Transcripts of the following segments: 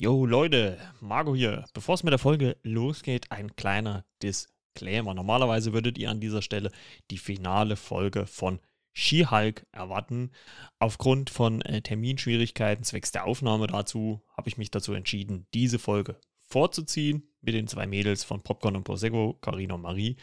Jo Leute, Marco hier. Bevor es mit der Folge losgeht, ein kleiner Disclaimer. Normalerweise würdet ihr an dieser Stelle die finale Folge von She-Hulk erwarten. Aufgrund von äh, Terminschwierigkeiten zwecks der Aufnahme dazu habe ich mich dazu entschieden, diese Folge vorzuziehen mit den zwei Mädels von Popcorn und Prosecco, Carina und Marie.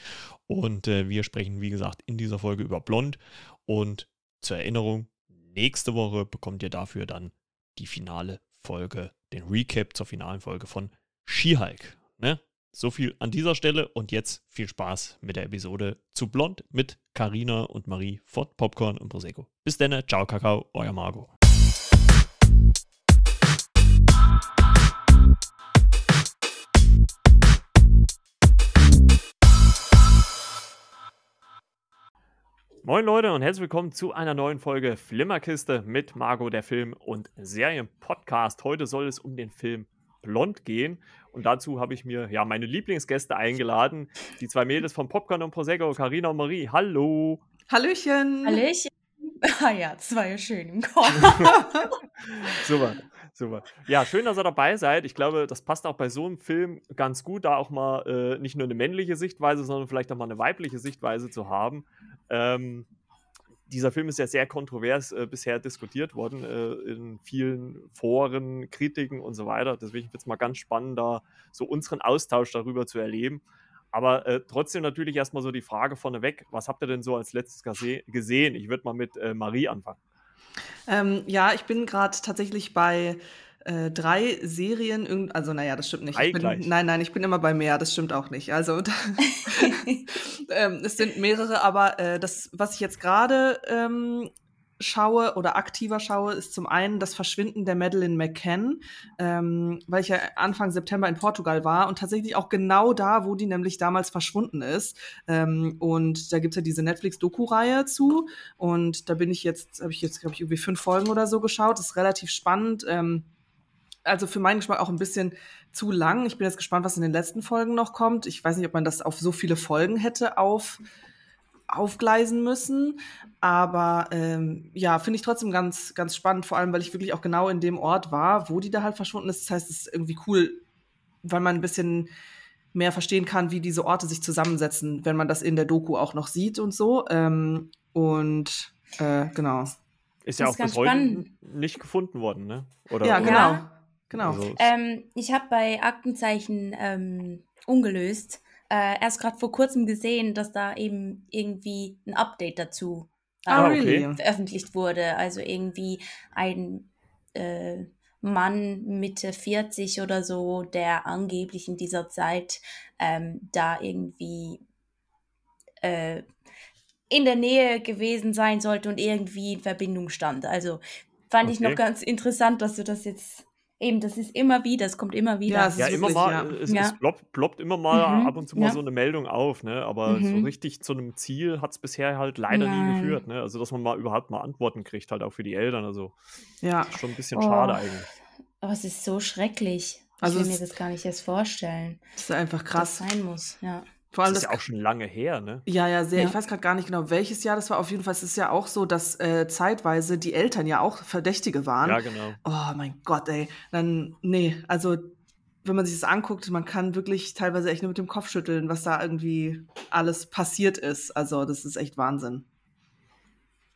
Und äh, wir sprechen, wie gesagt, in dieser Folge über Blond. Und zur Erinnerung, nächste Woche bekommt ihr dafür dann die finale Folge, den Recap zur finalen Folge von She-Hulk. Ne? So viel an dieser Stelle und jetzt viel Spaß mit der Episode zu Blond mit Carina und Marie von Popcorn und Prosecco. Bis dann, ciao Kakao, euer Margot. Moin Leute und herzlich willkommen zu einer neuen Folge Flimmerkiste mit Margot, der Film- und Serienpodcast. Heute soll es um den Film Blond gehen und dazu habe ich mir ja meine Lieblingsgäste eingeladen, die zwei Mädels von Popcorn und Prosecco, Carina und Marie. Hallo. Hallöchen. Hallöchen. Ah ja, zwei schön im Kopf. super, super. Ja, schön, dass ihr dabei seid. Ich glaube, das passt auch bei so einem Film ganz gut, da auch mal äh, nicht nur eine männliche Sichtweise, sondern vielleicht auch mal eine weibliche Sichtweise zu haben. Ähm, dieser Film ist ja sehr kontrovers äh, bisher diskutiert worden äh, in vielen Foren, Kritiken und so weiter. Deswegen wird es mal ganz spannend, da so unseren Austausch darüber zu erleben. Aber äh, trotzdem natürlich erstmal so die Frage vorneweg: Was habt ihr denn so als letztes gesehen? Ich würde mal mit äh, Marie anfangen. Ähm, ja, ich bin gerade tatsächlich bei äh, drei Serien, also naja, das stimmt nicht. Bin. Nein, nein, ich bin immer bei mehr, das stimmt auch nicht. Also ähm, es sind mehrere, aber äh, das, was ich jetzt gerade ähm, schaue oder aktiver schaue, ist zum einen das Verschwinden der Madeleine McCann, ähm, weil ich ja Anfang September in Portugal war und tatsächlich auch genau da, wo die nämlich damals verschwunden ist. Ähm, und da gibt's ja diese Netflix-Doku-Reihe zu. Und da bin ich jetzt, habe ich jetzt, glaube ich, irgendwie fünf Folgen oder so geschaut. Das ist relativ spannend. Ähm, also für meinen Geschmack auch ein bisschen zu lang. Ich bin jetzt gespannt, was in den letzten Folgen noch kommt. Ich weiß nicht, ob man das auf so viele Folgen hätte auf, aufgleisen müssen. Aber ähm, ja, finde ich trotzdem ganz, ganz spannend, vor allem, weil ich wirklich auch genau in dem Ort war, wo die da halt verschwunden ist. Das heißt, es ist irgendwie cool, weil man ein bisschen mehr verstehen kann, wie diese Orte sich zusammensetzen, wenn man das in der Doku auch noch sieht und so. Ähm, und äh, genau. Ist ja auch bis heute nicht gefunden worden, ne? Oder, ja, genau. Ja. Genau. Also ähm, ich habe bei Aktenzeichen ähm, ungelöst äh, erst gerade vor kurzem gesehen, dass da eben irgendwie ein Update dazu ah, okay. veröffentlicht wurde. Also irgendwie ein äh, Mann Mitte 40 oder so, der angeblich in dieser Zeit ähm, da irgendwie äh, in der Nähe gewesen sein sollte und irgendwie in Verbindung stand. Also fand okay. ich noch ganz interessant, dass du das jetzt Eben, das ist immer wieder, es kommt immer wieder. Ja, ja immer mal, ja. es, ja. es ploppt, ploppt, immer mal mhm. ab und zu mal ja. so eine Meldung auf, ne? Aber mhm. so richtig zu einem Ziel hat es bisher halt leider Nein. nie geführt, ne? Also, dass man mal überhaupt mal Antworten kriegt, halt auch für die Eltern. Also, ja. schon ein bisschen oh. schade eigentlich. Aber es ist so schrecklich. Also ich will mir das gar nicht erst vorstellen. Das ist einfach krass. Das sein muss, ja. Vor allem das ist ja auch schon lange her, ne? Ja, ja, sehr. Ja. Ich weiß gerade gar nicht genau, welches Jahr das war. Auf jeden Fall ist es ja auch so, dass äh, zeitweise die Eltern ja auch Verdächtige waren. Ja, genau. Oh mein Gott, ey. Dann, nee, also wenn man sich das anguckt, man kann wirklich teilweise echt nur mit dem Kopf schütteln, was da irgendwie alles passiert ist. Also, das ist echt Wahnsinn.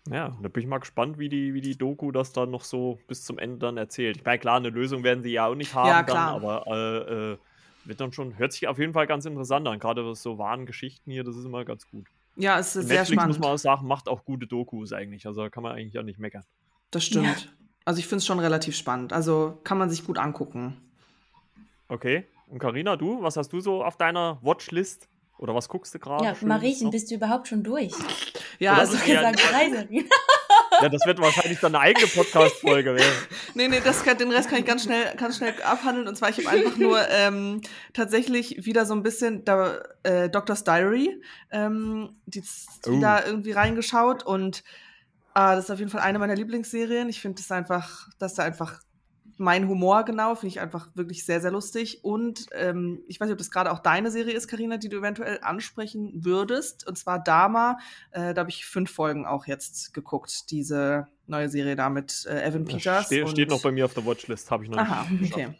Ja, da bin ich mal gespannt, wie die, wie die Doku das dann noch so bis zum Ende dann erzählt. Ich meine, klar, eine Lösung werden sie ja auch nicht haben, ja, klar. Dann, aber äh, äh, wird dann schon, hört sich auf jeden Fall ganz interessant an. Gerade was so wahren Geschichten hier, das ist immer ganz gut. Ja, es ist sehr Netflix, spannend. muss man auch sagen, macht auch gute Dokus eigentlich. Also da kann man eigentlich auch nicht meckern. Das stimmt. Ja. Also ich finde es schon relativ spannend. Also kann man sich gut angucken. Okay. Und Karina, du, was hast du so auf deiner Watchlist? Oder was guckst du gerade? Ja, Mariechen, bist du überhaupt schon durch? Ja, also gesagt, Ja, das wird wahrscheinlich dann eine eigene Podcast-Folge werden. nee, nee, das kann, den Rest kann ich ganz schnell, ganz schnell abhandeln. Und zwar, ich habe einfach nur ähm, tatsächlich wieder so ein bisschen da, äh, Doctor's Diary ähm, die, uh. wieder irgendwie reingeschaut. Und äh, das ist auf jeden Fall eine meiner Lieblingsserien. Ich finde das einfach, dass da einfach mein Humor genau, finde ich einfach wirklich sehr, sehr lustig. Und ähm, ich weiß nicht, ob das gerade auch deine Serie ist, Karina, die du eventuell ansprechen würdest. Und zwar Dama. Äh, da habe ich fünf Folgen auch jetzt geguckt. Diese neue Serie da mit äh, Evan Peters. Ste steht noch bei mir auf der Watchlist, habe ich noch Aha, nicht okay.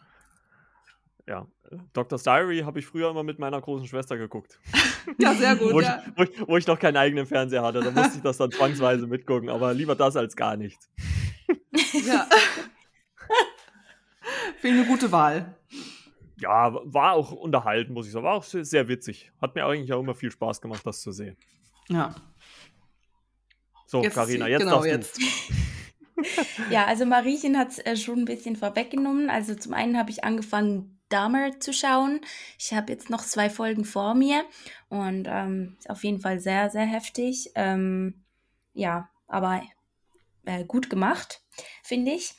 ja. Doctor's Diary habe ich früher immer mit meiner großen Schwester geguckt. Ja, sehr gut. wo, ja. ich, wo, ich, wo ich noch keinen eigenen Fernseher hatte. Da musste ich das dann zwangsweise mitgucken. Aber lieber das als gar nichts. ja. Finde eine gute Wahl. Ja, war auch unterhalten, muss ich sagen. War auch sehr, witzig. Hat mir eigentlich auch immer viel Spaß gemacht, das zu sehen. Ja. So, Jetzt- Karina, jetzt genau, darfst jetzt. Ja, also Mariechen hat es äh, schon ein bisschen vorweggenommen. Also zum einen habe ich angefangen, Dahmer zu schauen. Ich habe jetzt noch zwei Folgen vor mir und ähm, ist auf jeden Fall sehr, sehr heftig. Ähm, ja, aber äh, gut gemacht, finde ich.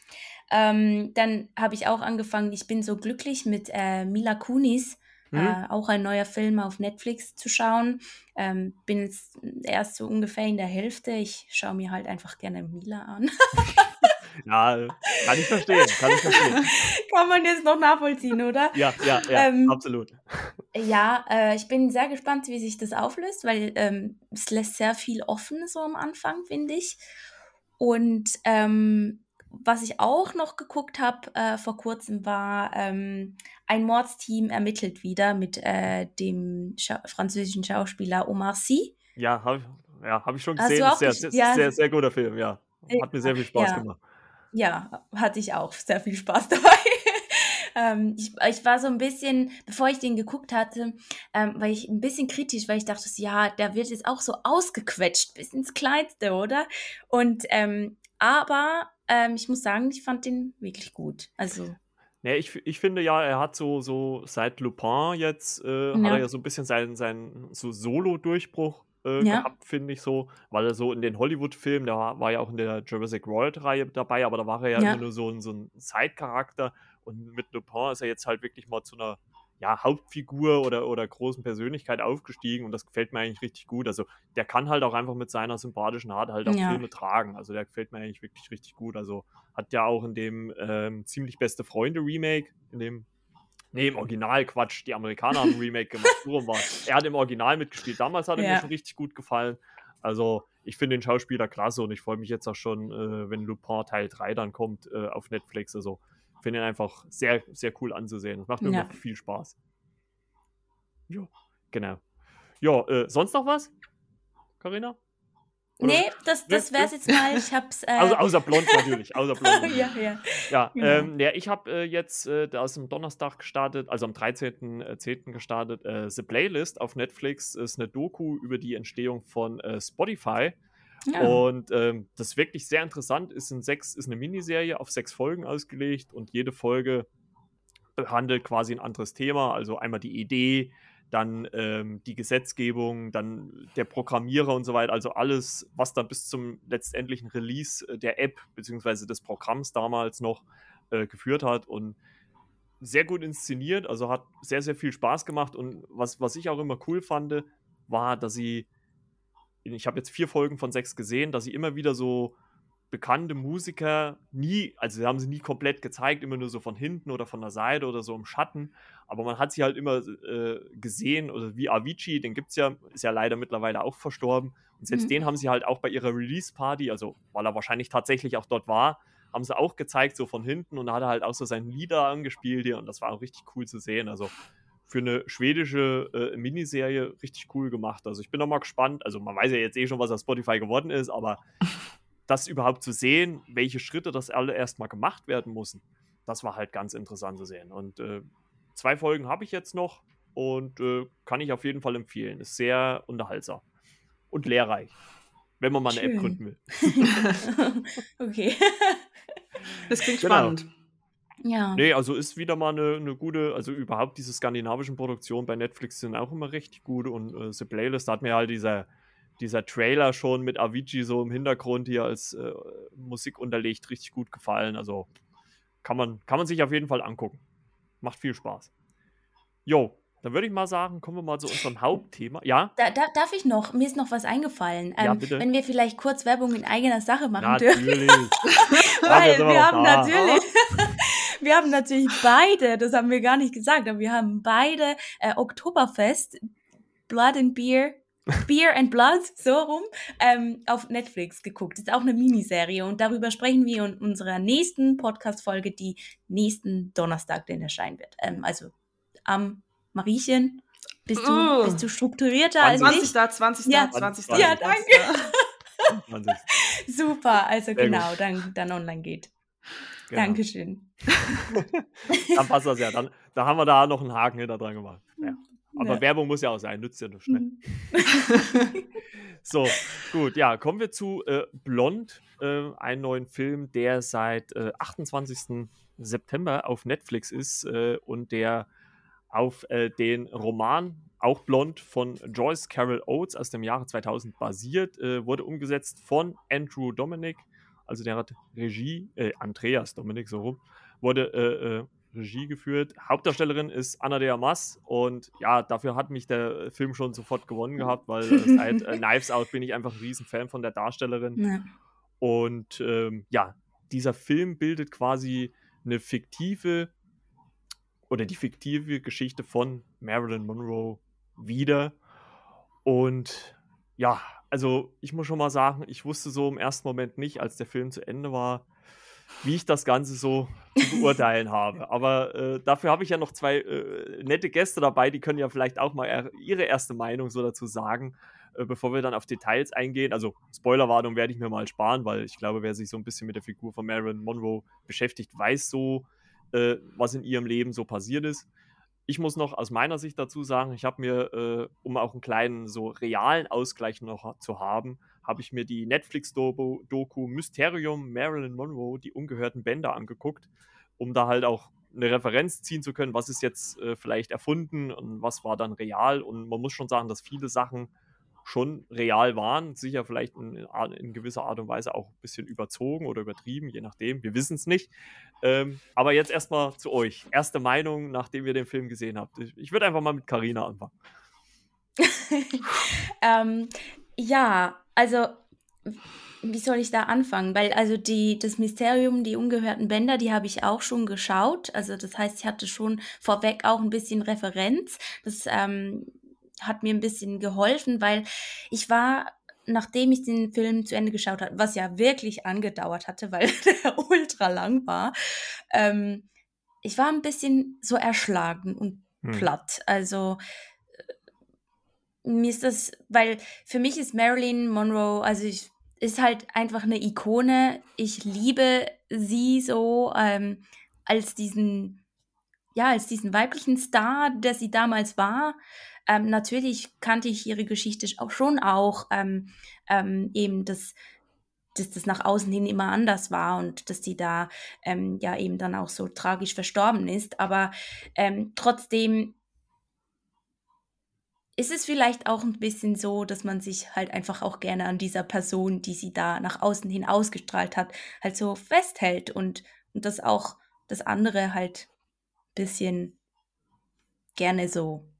Ähm, dann habe ich auch angefangen, ich bin so glücklich mit äh, Mila Kunis, Hm? äh, auch ein neuer Film auf Netflix zu schauen. Ähm, bin jetzt erst so ungefähr in der Hälfte. Ich schaue mir halt einfach gerne Mila an. Ja, kann ich verstehen. Kann ich verstehen. Kann man jetzt noch nachvollziehen, oder? Ja, ja, ja, Ähm, absolut. Ja, äh, ich bin sehr gespannt, wie sich das auflöst, weil ähm, es lässt sehr viel offen so am Anfang, finde ich. Und ähm, was ich auch noch geguckt habe äh, vor kurzem war, ähm, ein Mordsteam ermittelt wieder mit äh, dem Scha französischen Schauspieler Omar Sy. Ja, habe ich, ja, hab ich schon gesehen. sehr, gesch- sehr, ja. sehr, sehr guter Film, ja. Hat mir sehr viel Spaß Ja. gemacht. Ja, hatte ich auch sehr viel Spaß dabei. ähm, ich, ich war so ein bisschen, bevor ich den geguckt hatte, ähm, war ich ein bisschen kritisch, weil ich dachte, ja, der wird jetzt auch so ausgequetscht bis ins Kleinste, oder? Und ähm, aber ähm, ich muss sagen, ich fand den wirklich gut. Also Nee, ich, ich finde ja, er hat so, so seit Lupin jetzt, äh, hat Ja. er ja so ein bisschen seinen, seinen so Solo-Durchbruch äh, Ja. gehabt, finde ich so, weil er so in den Hollywood-Filmen, der war, war ja auch in der Jurassic World-Reihe dabei, aber da war er ja, Ja. immer nur so ein, so ein Side-Charakter und mit Lupin ist er jetzt halt wirklich mal zu einer ja, Hauptfigur oder, oder großen Persönlichkeit aufgestiegen und das gefällt mir eigentlich richtig gut. Also der kann halt auch einfach mit seiner sympathischen Art halt auch Ja. Filme tragen. Also der gefällt mir eigentlich wirklich richtig gut. Also hat ja auch in dem ähm, ziemlich beste Freunde Remake, in dem, nee, im Original, Quatsch, die Amerikaner haben ein Remake gemacht, so war. Er hat im Original mitgespielt, damals hat er mir Ja. schon richtig gut gefallen. Also ich finde den Schauspieler klasse und ich freue mich jetzt auch schon, äh, wenn Lupin Teil 3 dann kommt äh, auf Netflix. Also finde ihn einfach sehr, sehr cool anzusehen. Das macht mir Ja. viel Spaß. Ja, genau. Ja, äh, sonst noch was? Carina? Oder- nee, das, das wäre es jetzt mal. Ich hab's. Äh, Also, außer blond natürlich. Außer blond. ja, ja. Ja, Genau. ähm, ja ich habe äh, jetzt äh, da ist am Donnerstag gestartet, also am 13.10. gestartet, äh, The Playlist auf Netflix ist eine Doku über die Entstehung von äh, Spotify. Und ähm, das ist wirklich sehr interessant. Ist, ein sechs, ist eine Miniserie auf sechs Folgen ausgelegt und jede Folge behandelt quasi ein anderes Thema. Also einmal die Idee, dann ähm, die Gesetzgebung, dann der Programmierer und so weiter. Also alles, was dann bis zum letztendlichen Release äh, der App beziehungsweise des Programms damals noch äh, geführt hat. Und sehr gut inszeniert, also hat sehr, sehr viel Spaß gemacht. Und was, was ich auch immer cool fand, war, dass sie ich habe jetzt vier Folgen von sechs gesehen, dass sie immer wieder so bekannte Musiker nie, also sie haben sie nie komplett gezeigt, immer nur so von hinten oder von der Seite oder so im Schatten, aber man hat sie halt immer äh, gesehen, oder wie Avicii, den gibt es ja, ist ja leider mittlerweile auch verstorben. Und selbst Mhm. den haben sie halt auch bei ihrer Release-Party, also weil er wahrscheinlich tatsächlich auch dort war, haben sie auch gezeigt, so von hinten. Und da hat er halt auch so seine Lieder angespielt hier. Und das war auch richtig cool zu sehen, also für eine schwedische äh, Miniserie richtig cool gemacht. Also ich bin noch mal gespannt. Also man weiß ja jetzt eh schon, was auf Spotify geworden ist, aber das überhaupt zu sehen, welche Schritte das alle erstmal gemacht werden müssen, das war halt ganz interessant zu sehen. Und äh, zwei Folgen habe ich jetzt noch und äh, kann ich auf jeden Fall empfehlen. Ist sehr unterhaltsam und lehrreich, wenn man mal eine App gründen will. okay. Das klingt Genau. spannend. Ja. Nee, also ist wieder mal eine, eine gute, also überhaupt diese skandinavischen Produktionen bei Netflix sind auch immer richtig gut und äh, The Playlist, da hat mir halt dieser, dieser Trailer schon mit Avicii so im Hintergrund hier als äh, Musik unterlegt richtig gut gefallen. Also kann man, kann man sich auf jeden Fall angucken. Macht viel Spaß. Jo, dann würde ich mal sagen, kommen wir mal zu unserem Hauptthema. Ja, Da, da, darf ich noch? Mir ist noch was eingefallen. Ja, Ähm, bitte. wenn wir vielleicht kurz Werbung in eigener Sache machen dürfen. natürlich. Weil sind wir wir haben da. natürlich, wir haben natürlich beide, das haben wir gar nicht gesagt, aber wir haben beide äh, Oktoberfest, Blood and Beer, Beer and Blood, so rum, ähm, auf Netflix geguckt. Das ist auch eine Miniserie und darüber sprechen wir in unserer nächsten Podcast-Folge, die nächsten Donnerstag, den erscheinen wird. Ähm, also am Mariechen. Bist du, oh. bist du strukturierter als 20. ich? 20. Ja, 20. 20. Ja, danke. 20. Super, also Sehr genau, dann, dann online geht. Genau. Dankeschön. dann passt das ja. Dann, da haben wir da noch einen Haken hinter dran gemacht. Ja. Aber ja. Werbung muss ja auch sein, nützt ja nicht. Ne? Mhm. so, gut, ja, kommen wir zu äh, Blond, äh, einen neuen Film, der seit äh, 28. September auf Netflix ist äh, und der auf äh, den Roman auch Blond von Joyce Carol Oates aus dem Jahre 2000 basiert, äh, wurde umgesetzt von Andrew Dominic, also der hat Regie, Andreas Dominic so rum, wurde Regie geführt. Hauptdarstellerin ist Anna de Amas und ja, dafür hat mich der Film schon sofort gewonnen gehabt, weil äh, seit äh, Knives Out bin ich einfach ein Riesenfan von der Darstellerin. Ja. Und ähm, ja, dieser Film bildet quasi eine fiktive oder die fiktive Geschichte von Marilyn Monroe wieder. Und ja, also ich muss schon mal sagen, ich wusste so im ersten Moment nicht, als der Film zu Ende war, wie ich das Ganze so zu beurteilen habe. Aber äh, dafür habe ich ja noch zwei äh, nette Gäste dabei, die können ja vielleicht auch mal ihre erste Meinung so dazu sagen, äh, bevor wir dann auf Details eingehen. Also Spoilerwarnung werde ich mir mal sparen, weil ich glaube, wer sich so ein bisschen mit der Figur von Marilyn Monroe beschäftigt, weiß so, äh, was in ihrem Leben so passiert ist. Ich muss noch aus meiner Sicht dazu sagen, ich habe mir, äh, um auch einen kleinen so realen Ausgleich noch zu haben, habe ich mir die Netflix-Doku Mysterium Marilyn Monroe, die ungehörten Bänder angeguckt, um da halt auch eine Referenz ziehen zu können, was ist jetzt äh, vielleicht erfunden und was war dann real. Und man muss schon sagen, dass viele Sachen schon real waren, sicher vielleicht in, in, gewisser Art und Weise auch ein bisschen überzogen oder übertrieben, je nachdem, wir wissen es nicht. Ähm, aber jetzt erstmal zu euch. Erste Meinung, nachdem ihr den Film gesehen habt. Ich, ich würde einfach mal mit Karina anfangen. ähm, ja, also wie soll ich da anfangen? Weil also die, das Mysterium, die ungehörten Bänder, die habe ich auch schon geschaut. Also das heißt, ich hatte schon vorweg auch ein bisschen Referenz. Das ähm, hat mir ein bisschen geholfen, weil ich war, nachdem ich den Film zu Ende geschaut habe, was ja wirklich angedauert hatte, weil der ultra lang war, ähm, ich war ein bisschen so erschlagen und hm. platt. Also mir ist das, weil für mich ist Marilyn Monroe, also ich, ist halt einfach eine Ikone. Ich liebe sie so ähm, als diesen, ja, als diesen weiblichen Star, der sie damals war. Ähm, natürlich kannte ich ihre Geschichte auch schon auch, ähm, ähm, eben das, dass das nach außen hin immer anders war und dass sie da ähm, ja eben dann auch so tragisch verstorben ist. Aber ähm, trotzdem ist es vielleicht auch ein bisschen so, dass man sich halt einfach auch gerne an dieser Person, die sie da nach außen hin ausgestrahlt hat, halt so festhält und, und das auch das andere halt ein bisschen gerne so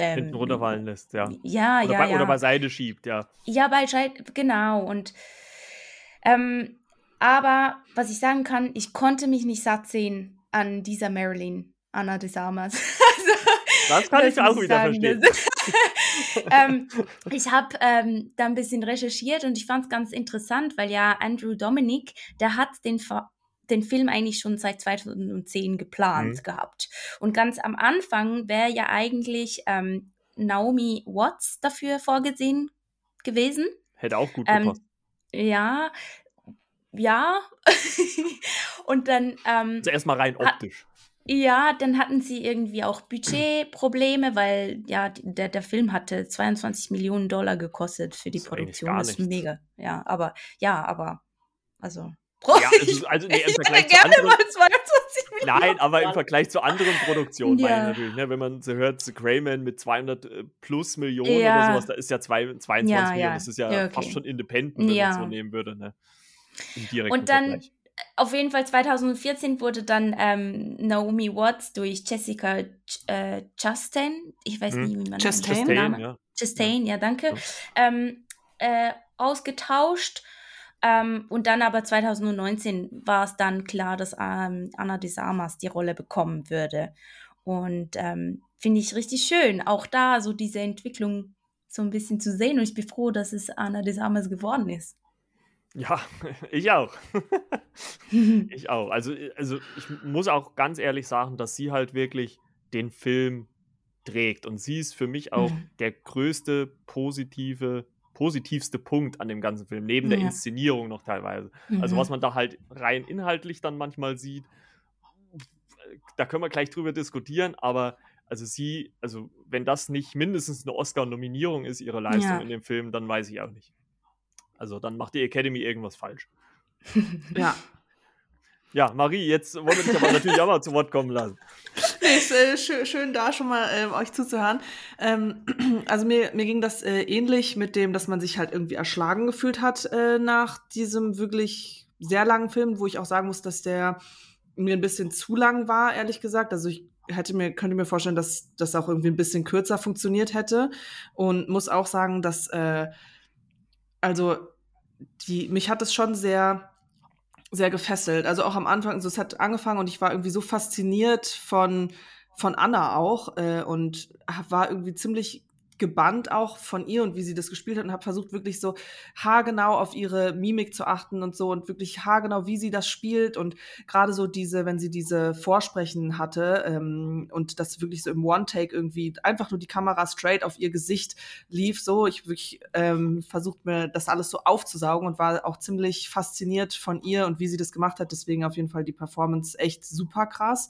ähm, hinten runterfallen lässt, ja. Ja, oder ja, bei, ja. Oder beiseite schiebt, ja. Ja, beiseite, genau. Und ähm, aber was ich sagen kann, ich konnte mich nicht satt sehen an dieser Marilyn, Anna de Samas. Das kann ich auch wieder sagen. verstehen. ähm, ich habe ähm, da ein bisschen recherchiert und ich fand es ganz interessant, weil ja Andrew Dominic, der hat den, den Film eigentlich schon seit 2010 geplant mhm. gehabt. Und ganz am Anfang wäre ja eigentlich ähm, Naomi Watts dafür vorgesehen gewesen. Hätte auch gut ähm, gepasst. ja, ja. und dann. Ähm, also erstmal rein optisch. Ja, dann hatten sie irgendwie auch Budgetprobleme, weil ja, der, der Film hatte 22 Millionen Dollar gekostet für die das Produktion. Das ist mega. Ja, aber ja, aber also. Ja, also, also nee, im Vergleich zu anderen, Nein, aber im Vergleich zu anderen Produktionen ja. meine ich natürlich, ne, wenn man so hört, The Greyman mit 200 äh, plus Millionen ja. oder sowas, da ist ja zwei, 22 ja, Millionen, das ist ja, okay. fast schon independent, wenn man es so nehmen würde, ne? Und dann Vergleich auf jeden Fall 2014 wurde dann ähm, Naomi Watts durch Jessica äh, Chastain, ich weiß hm. nicht, wie man Chastain, den Namen ja. Chastain, ja, danke, ja. Ähm, äh, ausgetauscht. Ähm, und dann aber 2019 war es dann klar, dass ähm, Anna de Samas die Rolle bekommen würde. Und ähm, finde ich richtig schön, auch da so diese Entwicklung so ein bisschen zu sehen. Und ich bin froh, dass es Anna de Samas geworden ist. Ja, ich auch. ich auch. Also, also ich muss auch ganz ehrlich sagen, dass sie halt wirklich den Film trägt. Und sie ist für mich auch mhm. der größte positive, positivste Punkt an dem ganzen Film, neben ja. der Inszenierung noch teilweise. Also mhm. Also was man da halt rein inhaltlich dann manchmal sieht, da können wir gleich drüber diskutieren, aber also sie, also wenn das nicht mindestens eine Oscar-Nominierung ist, ihre Leistung ja. in dem Film, dann weiß ich auch nicht. Also dann macht die Academy irgendwas falsch. ja. Ja, Marie, jetzt wollen wir dich aber natürlich auch mal zu Wort kommen lassen. ist äh, schön, schön, da schon mal äh, euch zuzuhören. Ähm, also mir, mir ging das äh, ähnlich mit dem, dass man sich halt irgendwie erschlagen gefühlt hat äh, nach diesem wirklich sehr langen Film, wo ich auch sagen muss, dass der mir ein bisschen zu lang war, ehrlich gesagt. Also ich hätte mir, könnte mir vorstellen, dass das auch irgendwie ein bisschen kürzer funktioniert hätte. Und muss auch sagen, dass, äh, also, die, mich hat es schon sehr, sehr gefesselt. Also auch am Anfang, also es hat angefangen und ich war irgendwie so fasziniert von, von Anna auch äh, und war irgendwie ziemlich gebannt auch von ihr und wie sie das gespielt hat und habe versucht wirklich so haargenau auf ihre Mimik zu achten und so und wirklich haargenau, wie sie das spielt und gerade so diese, wenn sie diese Vorsprechen hatte ähm, und das wirklich so im One-Take irgendwie einfach nur die Kamera straight auf ihr Gesicht lief, so ich wirklich ähm, versucht mir das alles so aufzusaugen und war auch ziemlich fasziniert von ihr und wie sie das gemacht hat, deswegen auf jeden Fall die Performance echt super krass,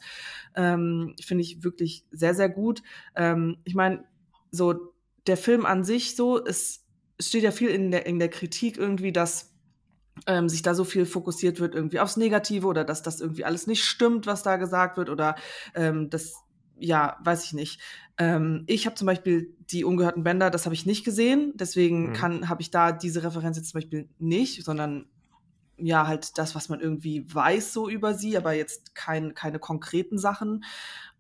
ähm, finde ich wirklich sehr, sehr gut. Ähm, ich meine, so der Film an sich so, es steht ja viel in der, in der Kritik irgendwie, dass ähm, sich da so viel fokussiert wird irgendwie aufs Negative oder dass das irgendwie alles nicht stimmt, was da gesagt wird oder ähm, das, ja, weiß ich nicht. Ähm, ich habe zum Beispiel die ungehörten Bänder, das habe ich nicht gesehen, deswegen mhm. kann habe ich da diese Referenz jetzt zum Beispiel nicht, sondern ja, halt das, was man irgendwie weiß so über sie, aber jetzt kein, keine konkreten Sachen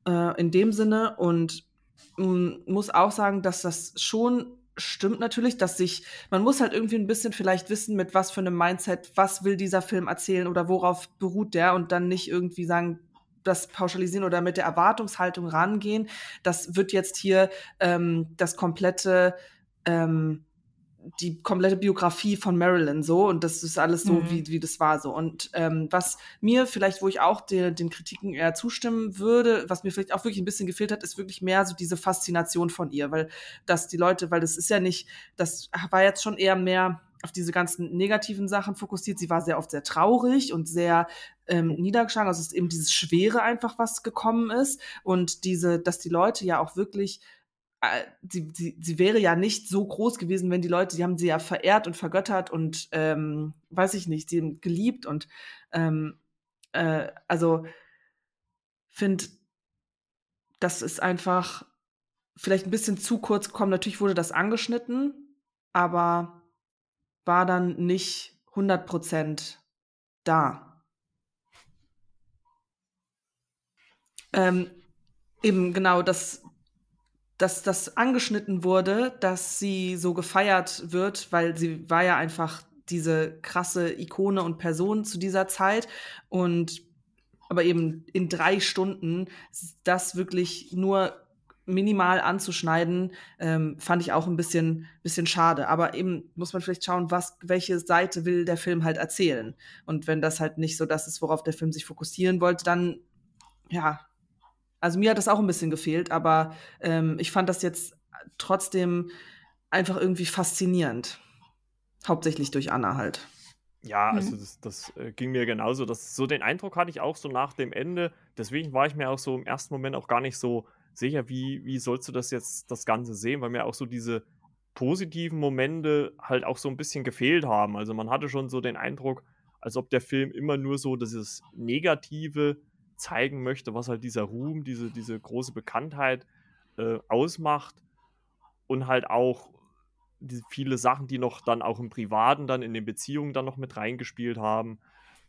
äh, in dem Sinne und muss auch sagen, dass das schon stimmt natürlich, dass sich, man muss halt irgendwie ein bisschen vielleicht wissen, mit was für einem Mindset, was will dieser Film erzählen oder worauf beruht der und dann nicht irgendwie sagen, das pauschalisieren oder mit der Erwartungshaltung rangehen. Das wird jetzt hier ähm, das komplette ähm, die komplette Biografie von Marilyn so und das ist alles so, mhm. wie, wie das war so. Und ähm, was mir vielleicht, wo ich auch de, den Kritiken eher zustimmen würde, was mir vielleicht auch wirklich ein bisschen gefehlt hat, ist wirklich mehr so diese Faszination von ihr, weil dass die Leute, weil das ist ja nicht, das war jetzt schon eher mehr auf diese ganzen negativen Sachen fokussiert. Sie war sehr oft sehr traurig und sehr ähm, niedergeschlagen. Also es ist eben dieses Schwere einfach, was gekommen ist und diese, dass die Leute ja auch wirklich sie, sie, sie wäre ja nicht so groß gewesen, wenn die Leute, die haben sie ja verehrt und vergöttert und ähm, weiß ich nicht, sie geliebt und ähm, äh, also finde, das ist einfach vielleicht ein bisschen zu kurz gekommen. Natürlich wurde das angeschnitten, aber war dann nicht 100% da. Ähm, eben genau, das, dass das angeschnitten wurde, dass sie so gefeiert wird, weil sie war ja einfach diese krasse Ikone und Person zu dieser Zeit und aber eben in drei Stunden das wirklich nur minimal anzuschneiden, ähm, fand ich auch ein bisschen, bisschen schade. Aber eben muss man vielleicht schauen, was, welche Seite will der Film halt erzählen. Und wenn das halt nicht so das ist, worauf der Film sich fokussieren wollte, dann ja, also mir hat das auch ein bisschen gefehlt, aber ähm, ich fand das jetzt trotzdem einfach irgendwie faszinierend. Hauptsächlich durch Anna halt. Ja, also das, das äh, ging mir genauso. Das, so den Eindruck hatte ich auch so nach dem Ende. Deswegen war ich mir auch so im ersten Moment auch gar nicht so sicher, wie, wie sollst du das jetzt das Ganze sehen, weil mir auch so diese positiven Momente halt auch so ein bisschen gefehlt haben. Also man hatte schon so den Eindruck, als ob der Film immer nur so dieses Negative zeigen möchte, was halt dieser Ruhm, diese, diese große Bekanntheit äh, ausmacht und halt auch viele Sachen, die noch dann auch im Privaten, dann in den Beziehungen dann noch mit reingespielt haben.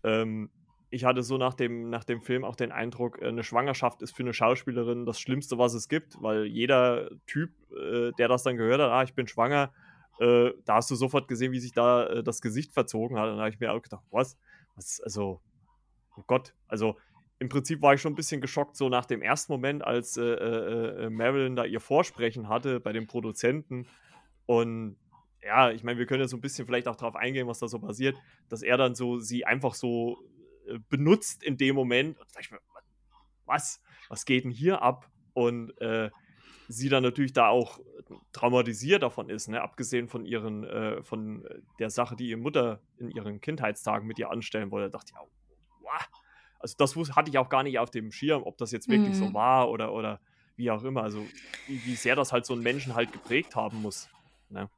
Ähm, ich hatte so nach dem, nach dem Film auch den Eindruck, äh, eine Schwangerschaft ist für eine Schauspielerin das Schlimmste, was es gibt, weil jeder Typ, äh, der das dann gehört hat, ah, ich bin schwanger, äh, da hast du sofort gesehen, wie sich da äh, das Gesicht verzogen hat. Und da habe ich mir auch gedacht, was? Was, also, oh Gott, also im Prinzip war ich schon ein bisschen geschockt, so nach dem ersten Moment, als äh, äh, äh, Marilyn da ihr Vorsprechen hatte bei dem Produzenten. Und ja, ich meine, wir können ja so ein bisschen vielleicht auch darauf eingehen, was da so passiert, dass er dann so sie einfach so äh, benutzt in dem Moment. Und ich mir, was? Was geht denn hier ab? Und äh, sie dann natürlich da auch traumatisiert davon ist, ne? abgesehen von ihren, äh, von der Sache, die ihre Mutter in ihren Kindheitstagen mit ihr anstellen wollte, dachte ich auch, wow. Also das hatte ich auch gar nicht auf dem Schirm, ob das jetzt wirklich mhm. so war oder, oder wie auch immer. Also wie, wie, sehr das halt so einen Menschen halt geprägt haben muss. Ne?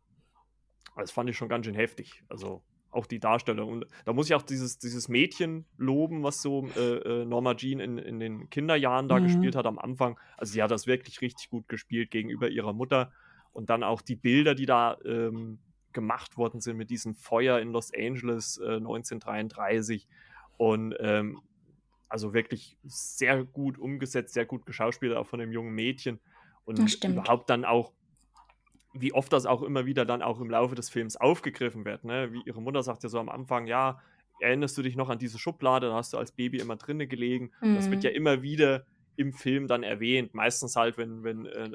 Das fand ich schon ganz schön heftig. Also auch die Darstellung. Und da muss ich auch dieses, dieses Mädchen loben, was so äh, äh, Norma Jean in, in den Kinderjahren da mhm. gespielt hat am Anfang. Also sie hat das wirklich richtig gut gespielt gegenüber ihrer Mutter. Und dann auch die Bilder, die da ähm, gemacht worden sind mit diesem Feuer in Los Angeles äh, 1933. Und ähm, also wirklich sehr gut umgesetzt, sehr gut geschauspielt, auch von dem jungen Mädchen. Und überhaupt dann auch wie oft das auch immer wieder dann auch im Laufe des Films aufgegriffen wird. Ne? Wie ihre Mutter sagt ja so am Anfang, ja, erinnerst du dich noch an diese Schublade, da hast du als Baby immer drinnen gelegen. Mhm. Das wird mhm. ja immer wieder im Film dann erwähnt. Meistens halt, wenn, wenn äh,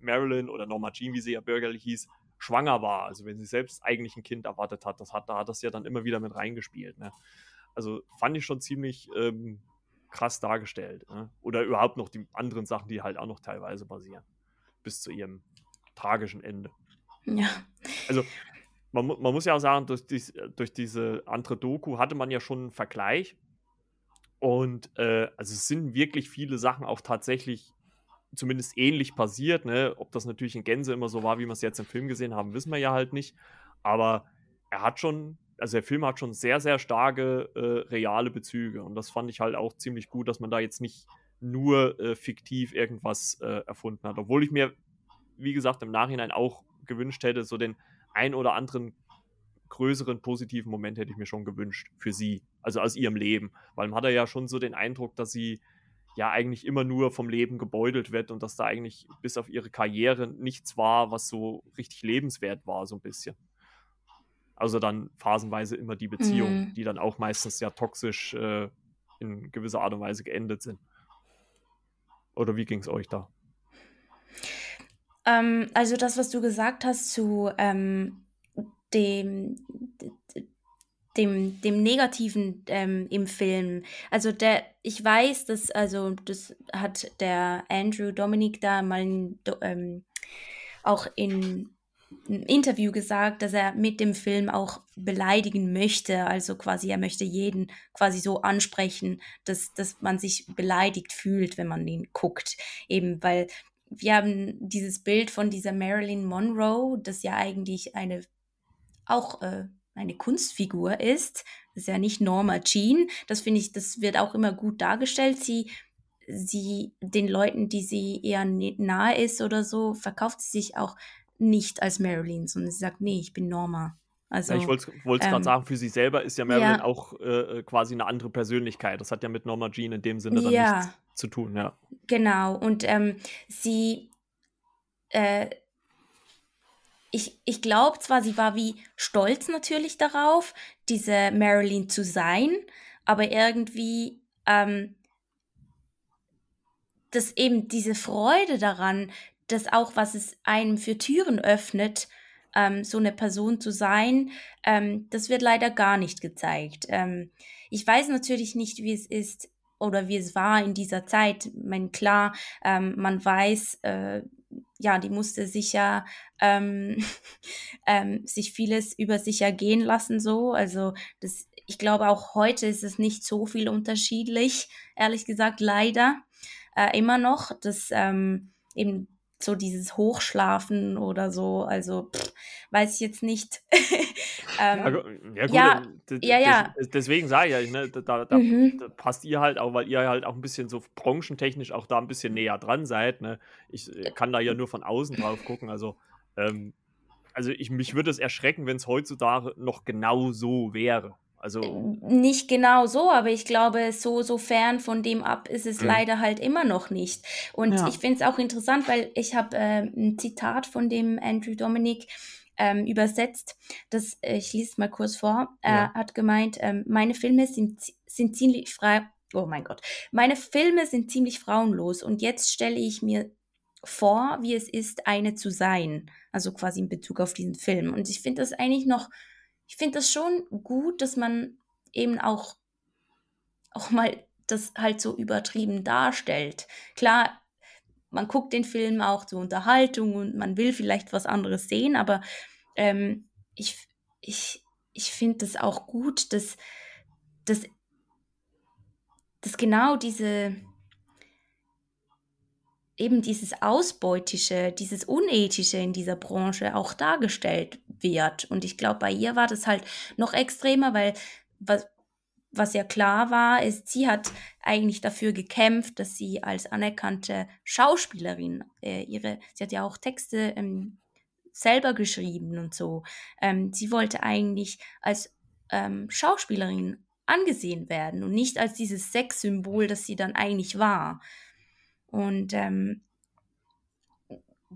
Marilyn oder Norma Jean, wie sie ja bürgerlich hieß, schwanger war. Also wenn sie selbst eigentlich ein Kind erwartet hat, das hat da hat das ja dann immer wieder mit reingespielt. Ne? Also fand ich schon ziemlich ähm, krass dargestellt. Ne? Oder überhaupt noch die anderen Sachen, die halt auch noch teilweise basieren. Bis zu ihrem tragischen Ende. Ja. Also, man, man muss ja auch sagen, durch, dies, durch diese andere Doku hatte man ja schon einen Vergleich. Und äh, also es sind wirklich viele Sachen auch tatsächlich zumindest ähnlich passiert. Ne? Ob das natürlich in Gänse immer so war, wie wir es jetzt im Film gesehen haben, wissen wir ja halt nicht. Aber er hat schon, also der Film hat schon sehr, sehr starke äh, reale Bezüge. Und das fand ich halt auch ziemlich gut, dass man da jetzt nicht nur äh, fiktiv irgendwas äh, erfunden hat. Obwohl ich mir wie gesagt, im Nachhinein auch gewünscht hätte, so den ein oder anderen größeren positiven Moment hätte ich mir schon gewünscht für sie, also aus ihrem Leben. Weil man hat ja schon so den Eindruck, dass sie ja eigentlich immer nur vom Leben gebeutelt wird und dass da eigentlich bis auf ihre Karriere nichts war, was so richtig lebenswert war, so ein bisschen. Also dann phasenweise immer die Beziehungen, mhm. die dann auch meistens ja toxisch äh, in gewisser Art und Weise geendet sind. Oder wie ging es euch da? Ähm, also das, was du gesagt hast zu ähm, dem, dem, dem Negativen ähm, im Film. Also der, ich weiß, dass, also das hat der Andrew Dominic da mal in, ähm, auch in Interview gesagt, dass er mit dem Film auch beleidigen möchte. Also quasi, er möchte jeden quasi so ansprechen, dass, dass man sich beleidigt fühlt, wenn man ihn guckt. Eben, weil wir haben dieses Bild von dieser Marilyn Monroe, das ja eigentlich eine auch äh, eine Kunstfigur ist. Das ist ja nicht Norma Jean. Das finde ich, das wird auch immer gut dargestellt. Sie, sie, den Leuten, die sie eher nahe ist oder so, verkauft sie sich auch nicht als Marilyn, sondern sie sagt, nee, ich bin Norma. Also, ja, ich wollte es ähm, gerade sagen, für sie selber ist ja Marilyn ja. auch äh, quasi eine andere Persönlichkeit. Das hat ja mit Norma Jean in dem Sinne dann ja. nichts zu tun, ja. Genau, und ähm, sie, äh, ich, ich glaube zwar, sie war wie stolz natürlich darauf, diese Marilyn zu sein, aber irgendwie, ähm, dass eben diese Freude daran, dass auch was es einem für Türen öffnet, ähm, so eine Person zu sein, ähm, das wird leider gar nicht gezeigt. Ähm, ich weiß natürlich nicht, wie es ist oder wie es war in dieser Zeit. Ich meine, klar, ähm, man weiß, äh, ja, die musste sich ja ähm, ähm, sich vieles über sich ergehen lassen, so. Also das, ich glaube, auch heute ist es nicht so viel unterschiedlich, ehrlich gesagt, leider. Äh, immer noch, dass ähm, eben so dieses Hochschlafen oder so, also pff, weiß ich jetzt nicht. ähm, ja, gut, ja, ja, ja. deswegen sage ich ja, ne, da, da, mhm. da, passt ihr halt auch, weil ihr halt auch ein bisschen so branchentechnisch auch da ein bisschen näher dran seid. Ne? Ich äh, kann da ja nur von außen drauf gucken, also ähm, also ich, mich würde es erschrecken, wenn es heutzutage noch genau so wäre. Also nicht genau so, aber ich glaube, so, so fern von dem ab ist es mhm. leider halt immer noch nicht. Und ja. ich finde es auch interessant, weil ich habe äh, ein Zitat von dem Andrew Dominic ähm, übersetzt. Das, äh, ich lese es mal kurz vor. Er ja. hat gemeint, ähm, meine Filme sind, sind ziemlich frei. Oh mein Gott. Meine Filme sind ziemlich frauenlos und jetzt stelle ich mir vor, wie es ist, eine zu sein. Also quasi in Bezug auf diesen Film. Und ich finde das eigentlich noch ich finde das schon gut, dass man eben auch, auch mal das halt so übertrieben darstellt. Klar, man guckt den Film auch zur Unterhaltung und man will vielleicht was anderes sehen, aber ähm, ich, ich, ich finde das auch gut, dass, dass, dass genau diese, eben dieses Ausbeutische, dieses Unethische in dieser Branche auch dargestellt wird. Und ich glaube, bei ihr war das halt noch extremer, weil was, was ja klar war, ist, sie hat eigentlich dafür gekämpft, dass sie als anerkannte Schauspielerin äh, ihre, sie hat ja auch Texte ähm, selber geschrieben und so. Ähm, sie wollte eigentlich als ähm, Schauspielerin angesehen werden und nicht als dieses Sexsymbol, das sie dann eigentlich war. Und ähm,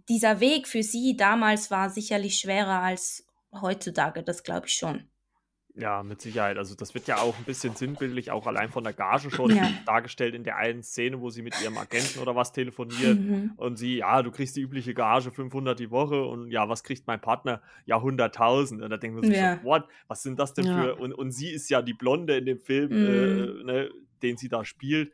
dieser Weg für sie damals war sicherlich schwerer als heutzutage, das glaube ich schon. Ja, mit Sicherheit. Also das wird ja auch ein bisschen sinnbildlich, auch allein von der Gage schon ja. dargestellt in der einen Szene, wo sie mit ihrem Agenten oder was telefoniert mhm. und sie, ja, du kriegst die übliche Gage 500 die Woche und ja, was kriegt mein Partner? Ja, 100.000. Und da denken wir sich ja. so, what? Was sind das denn ja. für? Und, und sie ist ja die Blonde in dem Film, mhm. äh, ne, den sie da spielt.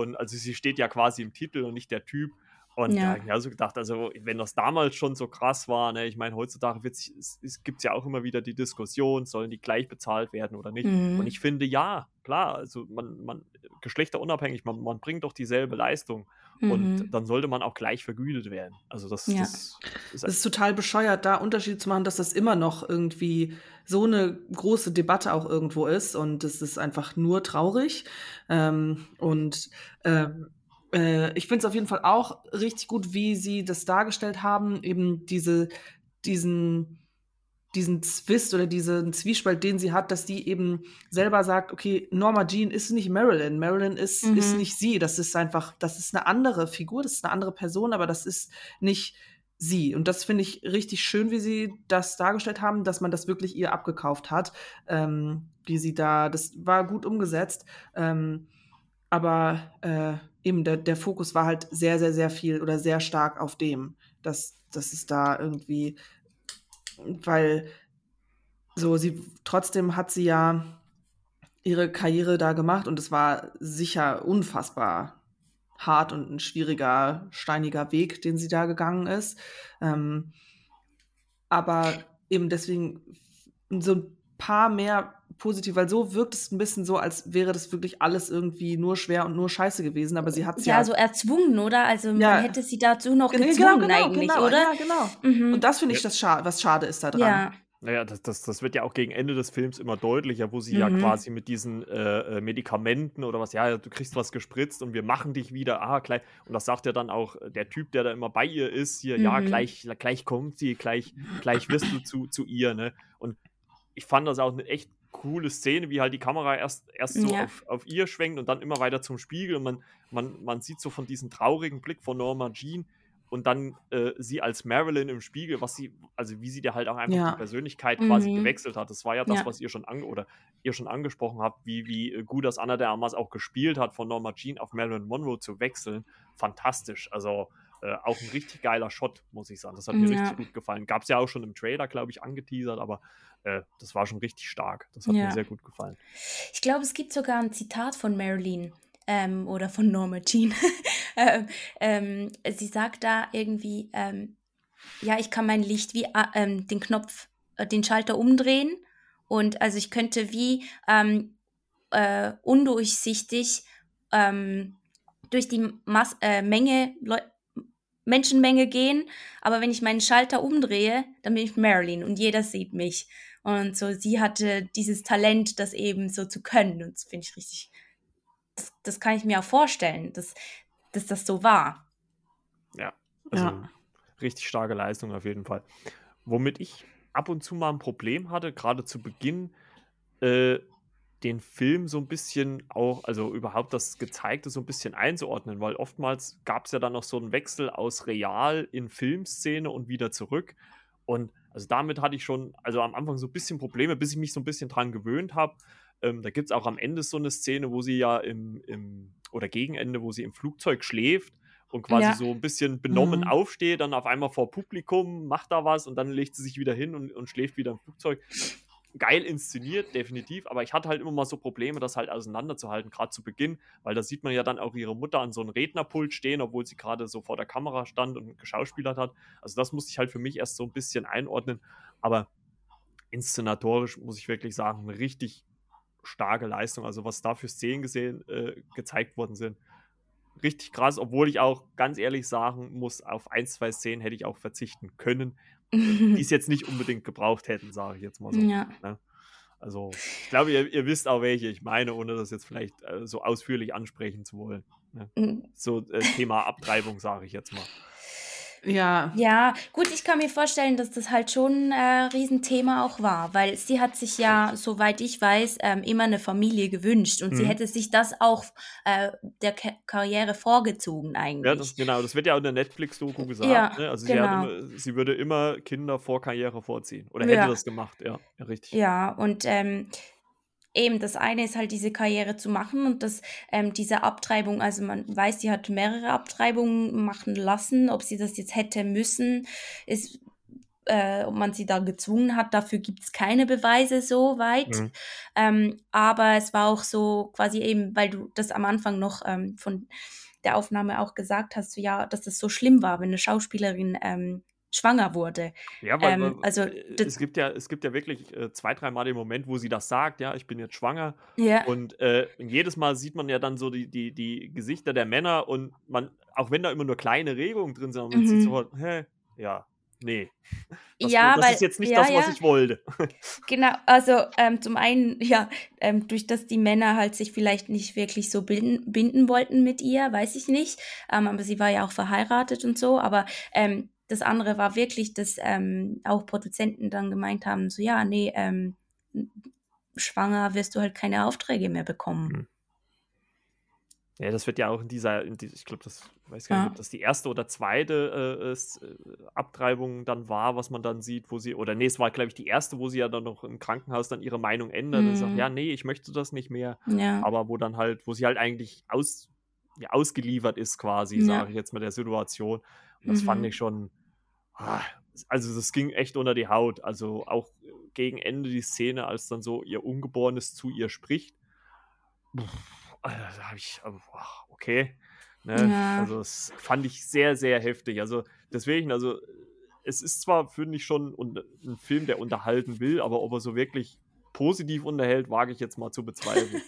Und also sie steht ja quasi im Titel und nicht der Typ. Und ja. da habe ich also gedacht, also wenn das damals schon so krass war, ne, ich meine, heutzutage gibt es ja auch immer wieder die Diskussion, sollen die gleich bezahlt werden oder nicht? Mhm. Und ich finde, ja, klar, also man, man geschlechterunabhängig, man, man bringt doch dieselbe Leistung. Mhm. Und dann sollte man auch gleich vergütet werden. Also das, ja. das ist, das ist total bescheuert, da Unterschiede zu machen, dass das immer noch irgendwie so eine große Debatte auch irgendwo ist. Und es ist einfach nur traurig. Ähm, und ähm, äh, ich finde es auf jeden Fall auch richtig gut, wie sie das dargestellt haben, eben diese, diesen, diesen Zwist oder diesen Zwiespalt, den sie hat, dass die eben selber sagt, okay, Norma Jean ist nicht Marilyn, Marilyn ist, mhm. ist nicht sie, das ist einfach, das ist eine andere Figur, das ist eine andere Person, aber das ist nicht sie. Und das finde ich richtig schön, wie sie das dargestellt haben, dass man das wirklich ihr abgekauft hat, ähm, wie sie da, das war gut umgesetzt. Ähm, aber äh, eben der, der Fokus war halt sehr, sehr, sehr viel oder sehr stark auf dem, dass, dass es da irgendwie, weil so, sie trotzdem hat sie ja ihre Karriere da gemacht und es war sicher unfassbar hart und ein schwieriger, steiniger Weg, den sie da gegangen ist. Ähm, aber eben deswegen so ein paar mehr positiv, weil so wirkt es ein bisschen so, als wäre das wirklich alles irgendwie nur schwer und nur scheiße gewesen, aber sie hat es ja, ja so erzwungen, oder? Also man ja. hätte sie dazu noch genau, gezwungen genau, eigentlich, genau, oder? Ja, genau. Mhm. Und das finde ich, das scha was schade ist da dran. Ja. Naja, das, das, das wird ja auch gegen Ende des Films immer deutlicher, wo sie mhm. ja quasi mit diesen äh, äh, Medikamenten oder was, ja, du kriegst was gespritzt und wir machen dich wieder, ah, gleich. Und das sagt ja dann auch der Typ, der da immer bei ihr ist, hier, mhm. ja, gleich, gleich kommt sie, gleich, gleich wirst du zu, zu ihr, ne? Und ich fand das auch eine echt coole Szene, wie halt die Kamera erst, erst so ja. auf, auf ihr schwenkt und dann immer weiter zum Spiegel und man, man, man sieht so von diesem traurigen Blick von Norma Jean und dann äh, sie als Marilyn im Spiegel, was sie, also wie sie da halt auch einfach ja. die Persönlichkeit quasi mhm. gewechselt hat. Das war ja das, ja. was ihr schon ange oder ihr schon angesprochen habt, wie, wie gut das Anna de Armas auch gespielt hat, von Norma Jean auf Marilyn Monroe zu wechseln. Fantastisch. Also äh, auch ein richtig geiler Shot, muss ich sagen. Das hat mir ja. richtig gut gefallen. Gab es ja auch schon im Trailer, glaube ich, angeteasert, aber äh, das war schon richtig stark. Das hat ja. mir sehr gut gefallen. Ich glaube, es gibt sogar ein Zitat von Marilyn ähm, oder von Norma Jean. ähm, ähm, sie sagt da irgendwie, ähm, ja, ich kann mein Licht wie äh, ähm, den Knopf, äh, den Schalter umdrehen und also ich könnte wie ähm, äh, undurchsichtig durch die Mas äh, Menge Leute Menschenmenge gehen, aber wenn ich meinen Schalter umdrehe, dann bin ich Marilyn und jeder sieht mich. Und so, sie hatte dieses Talent, das eben so zu können. Und das finde ich richtig, das, das kann ich mir auch vorstellen, dass, dass das so war. Ja, also ja. richtig starke Leistung auf jeden Fall. Womit ich ab und zu mal ein Problem hatte, gerade zu Beginn, äh, den Film so ein bisschen auch, also überhaupt das Gezeigte so ein bisschen einzuordnen, weil oftmals gab es ja dann noch so einen Wechsel aus Real in Filmszene und wieder zurück. Und also damit hatte ich schon, also am Anfang so ein bisschen Probleme, bis ich mich so ein bisschen dran gewöhnt habe. Ähm, da gibt es auch am Ende so eine Szene, wo sie ja im, im, oder Gegenende, wo sie im Flugzeug schläft und quasi ja. so ein bisschen benommen mhm. aufsteht, dann auf einmal vor Publikum, macht da was und dann legt sie sich wieder hin und, und schläft wieder im Flugzeug geil inszeniert, definitiv, aber ich hatte halt immer mal so Probleme, das halt auseinanderzuhalten, gerade zu Beginn, weil da sieht man ja dann auch ihre Mutter an so einem Rednerpult stehen, obwohl sie gerade so vor der Kamera stand und geschauspielert hat. Also das musste ich halt für mich erst so ein bisschen einordnen, aber inszenatorisch muss ich wirklich sagen, eine richtig starke Leistung. Also was da für Szenen gesehen, äh, gezeigt worden sind, richtig krass, obwohl ich auch ganz ehrlich sagen muss, auf ein, zwei Szenen hätte ich auch verzichten können, die es jetzt nicht unbedingt gebraucht hätten, sage ich jetzt mal so. Ja. Ne? Also, ich glaube, ihr, ihr, wisst auch, welche ich meine, ohne das jetzt vielleicht äh, so ausführlich ansprechen zu wollen. Ne? Mhm. So äh, Thema Abtreibung, sage ich jetzt mal. Ja. Ja, gut, ich kann mir vorstellen, dass das halt schon ein äh, Riesenthema auch war, weil sie hat sich ja, soweit ich weiß, ähm, immer eine Familie gewünscht und mhm. sie hätte sich das auch äh, der Ka Karriere vorgezogen eigentlich. Ja, das, genau, das wird ja auch in der Netflix-Doku gesagt. Ja, ne? Also genau. sie, immer, sie, würde immer Kinder vor Karriere vorziehen oder hätte ja. das gemacht, ja, ja richtig. Ja, und ähm, eben das eine ist halt diese Karriere zu machen und das, ähm, diese Abtreibung, also man weiß, sie hat mehrere Abtreibungen machen lassen, ob sie das jetzt hätte müssen, ist, äh, ob man sie da gezwungen hat, dafür gibt es keine Beweise so weit. Mhm. Ähm, aber es war auch so quasi eben, weil du das am Anfang noch ähm, von der Aufnahme auch gesagt hast, ja, dass das so schlimm war, wenn eine Schauspielerin ähm, schwanger wurde. Ja, weil, ähm, also äh, es gibt ja, es gibt ja wirklich äh, zwei, dreimal den Moment, wo sie das sagt, ja, ich bin jetzt schwanger. Ja. Und, äh, jedes Mal sieht man ja dann so die, die, die Gesichter der Männer und man, auch wenn da immer nur kleine Regungen drin sind, man mhm. sieht sofort, hä, ja, nee. Das, ja, das weil, ist jetzt nicht ja, das, was ja. ich wollte. Genau, also ähm, zum einen, ja, ähm, durch das die Männer halt sich vielleicht nicht wirklich so binden, binden wollten mit ihr, weiß ich nicht. Ähm, aber sie war ja auch verheiratet und so, aber ähm, das andere war wirklich, dass ähm, auch Produzenten dann gemeint haben, so ja, nee, ähm, schwanger wirst du halt keine Aufträge mehr bekommen. Hm. Ja, das wird ja auch in dieser, in dieser ich glaube, das weiß gar nicht, ja. ob das die erste oder zweite äh, äh, Abtreibung dann war, was man dann sieht, wo sie, oder nee, es war, glaube ich, die erste, wo sie ja dann noch im Krankenhaus dann ihre Meinung ändert mhm. und sagt, hm. ja, nee, ich möchte das nicht mehr. Ja. Aber wo dann halt, wo sie halt eigentlich aus, ja, ausgeliefert ist, quasi, sage ich jetzt mit der Situation. Und das mhm. fand ich schon, also das ging echt unter die Haut. Also auch gegen Ende die Szene, als dann so ihr Ungeborenes zu ihr spricht. Also da habe ich, okay. Ne? Ja. Also das fand ich sehr, sehr heftig. Also deswegen, also es ist zwar, finde ich, schon ein Film, der unterhalten will, aber ob er so wirklich positiv unterhält, wage ich jetzt mal zu bezweifeln.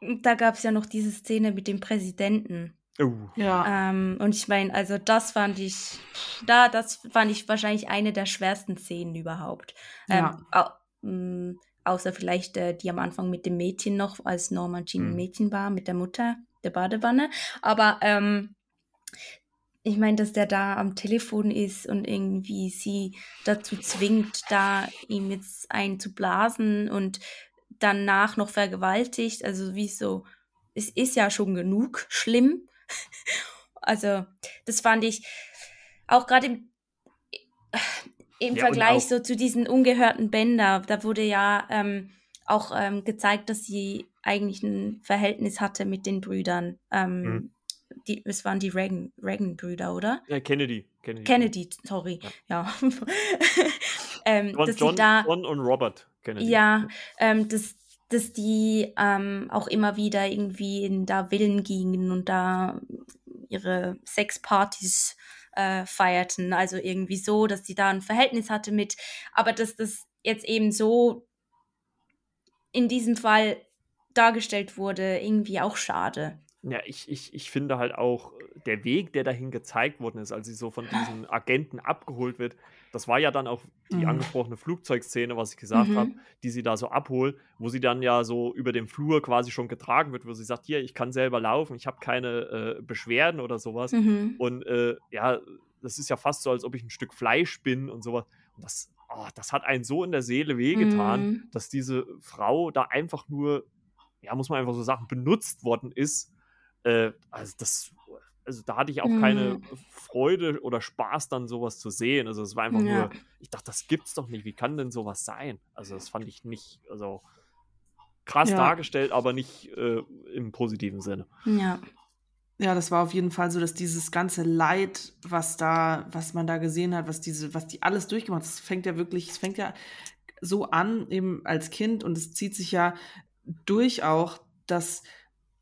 da gab es ja noch diese Szene mit dem Präsidenten. Oh. Ja. Ähm, und ich meine, also das fand ich, da, das fand ich wahrscheinlich eine der schwersten Szenen überhaupt. Ja. Ähm, au, mh, mm, außer vielleicht äh, die am Anfang mit dem Mädchen noch, als Norman Jean ein mhm. Mädchen war, mit der Mutter, der Badewanne. Aber ähm, ich meine, dass der da am Telefon ist und irgendwie sie dazu zwingt, da ihm jetzt einzublasen und danach noch vergewaltigt. Also wie so, es ist ja schon genug schlimm. Also, das fand ich auch gerade im, im ja, Vergleich so zu diesen ungehörten Bänder, da wurde ja ähm, auch ähm, gezeigt, dass sie eigentlich ein Verhältnis hatte mit den Brüdern. Ähm, mhm. die, es waren die Reagan-Brüder, oder? Ja, Kennedy. Kennedy, Kennedy sorry. Ja. ja. ähm, John, John, da, John, und Robert Kennedy. Ja, ähm, dass, dass die ähm, auch immer wieder irgendwie in da Villen gingen und da ihre Sexpartys äh, feierten. Also irgendwie so, dass sie da ein Verhältnis hatte mit, aber dass das jetzt eben so in diesem Fall dargestellt wurde, irgendwie auch schade. Ja, ich, ich, ich finde halt auch, der Weg, der dahin gezeigt worden ist, als sie so von diesen Agenten abgeholt wird, das war ja dann auch die mhm. angesprochene Flugzeugszene, was ich gesagt mhm. habe, die sie da so abholt, wo sie dann ja so über dem Flur quasi schon getragen wird, wo sie sagt, hier, ich kann selber laufen, ich habe keine äh, Beschwerden oder sowas. Mhm. Und äh, ja, das ist ja fast so, als ob ich ein Stück Fleisch bin und sowas. Und das, oh, das hat einen so in der Seele wehgetan, mhm. dass diese Frau da einfach nur, ja, muss man einfach so sagen, benutzt worden ist. Äh, also das also da hatte ich auch mhm. keine Freude oder Spaß, dann sowas zu sehen. Also es war einfach ja. nur, ich dachte, das gibt's doch nicht. Wie kann denn sowas sein? Also das fand ich nicht, also krass ja. dargestellt, aber nicht äh, im positiven Sinne. Ja. Ja, das war auf jeden Fall so, dass dieses ganze Leid, was da, was man da gesehen hat, was diese, was die alles durchgemacht, das fängt ja wirklich, es fängt ja so an, eben als Kind und es zieht sich ja durch auch, dass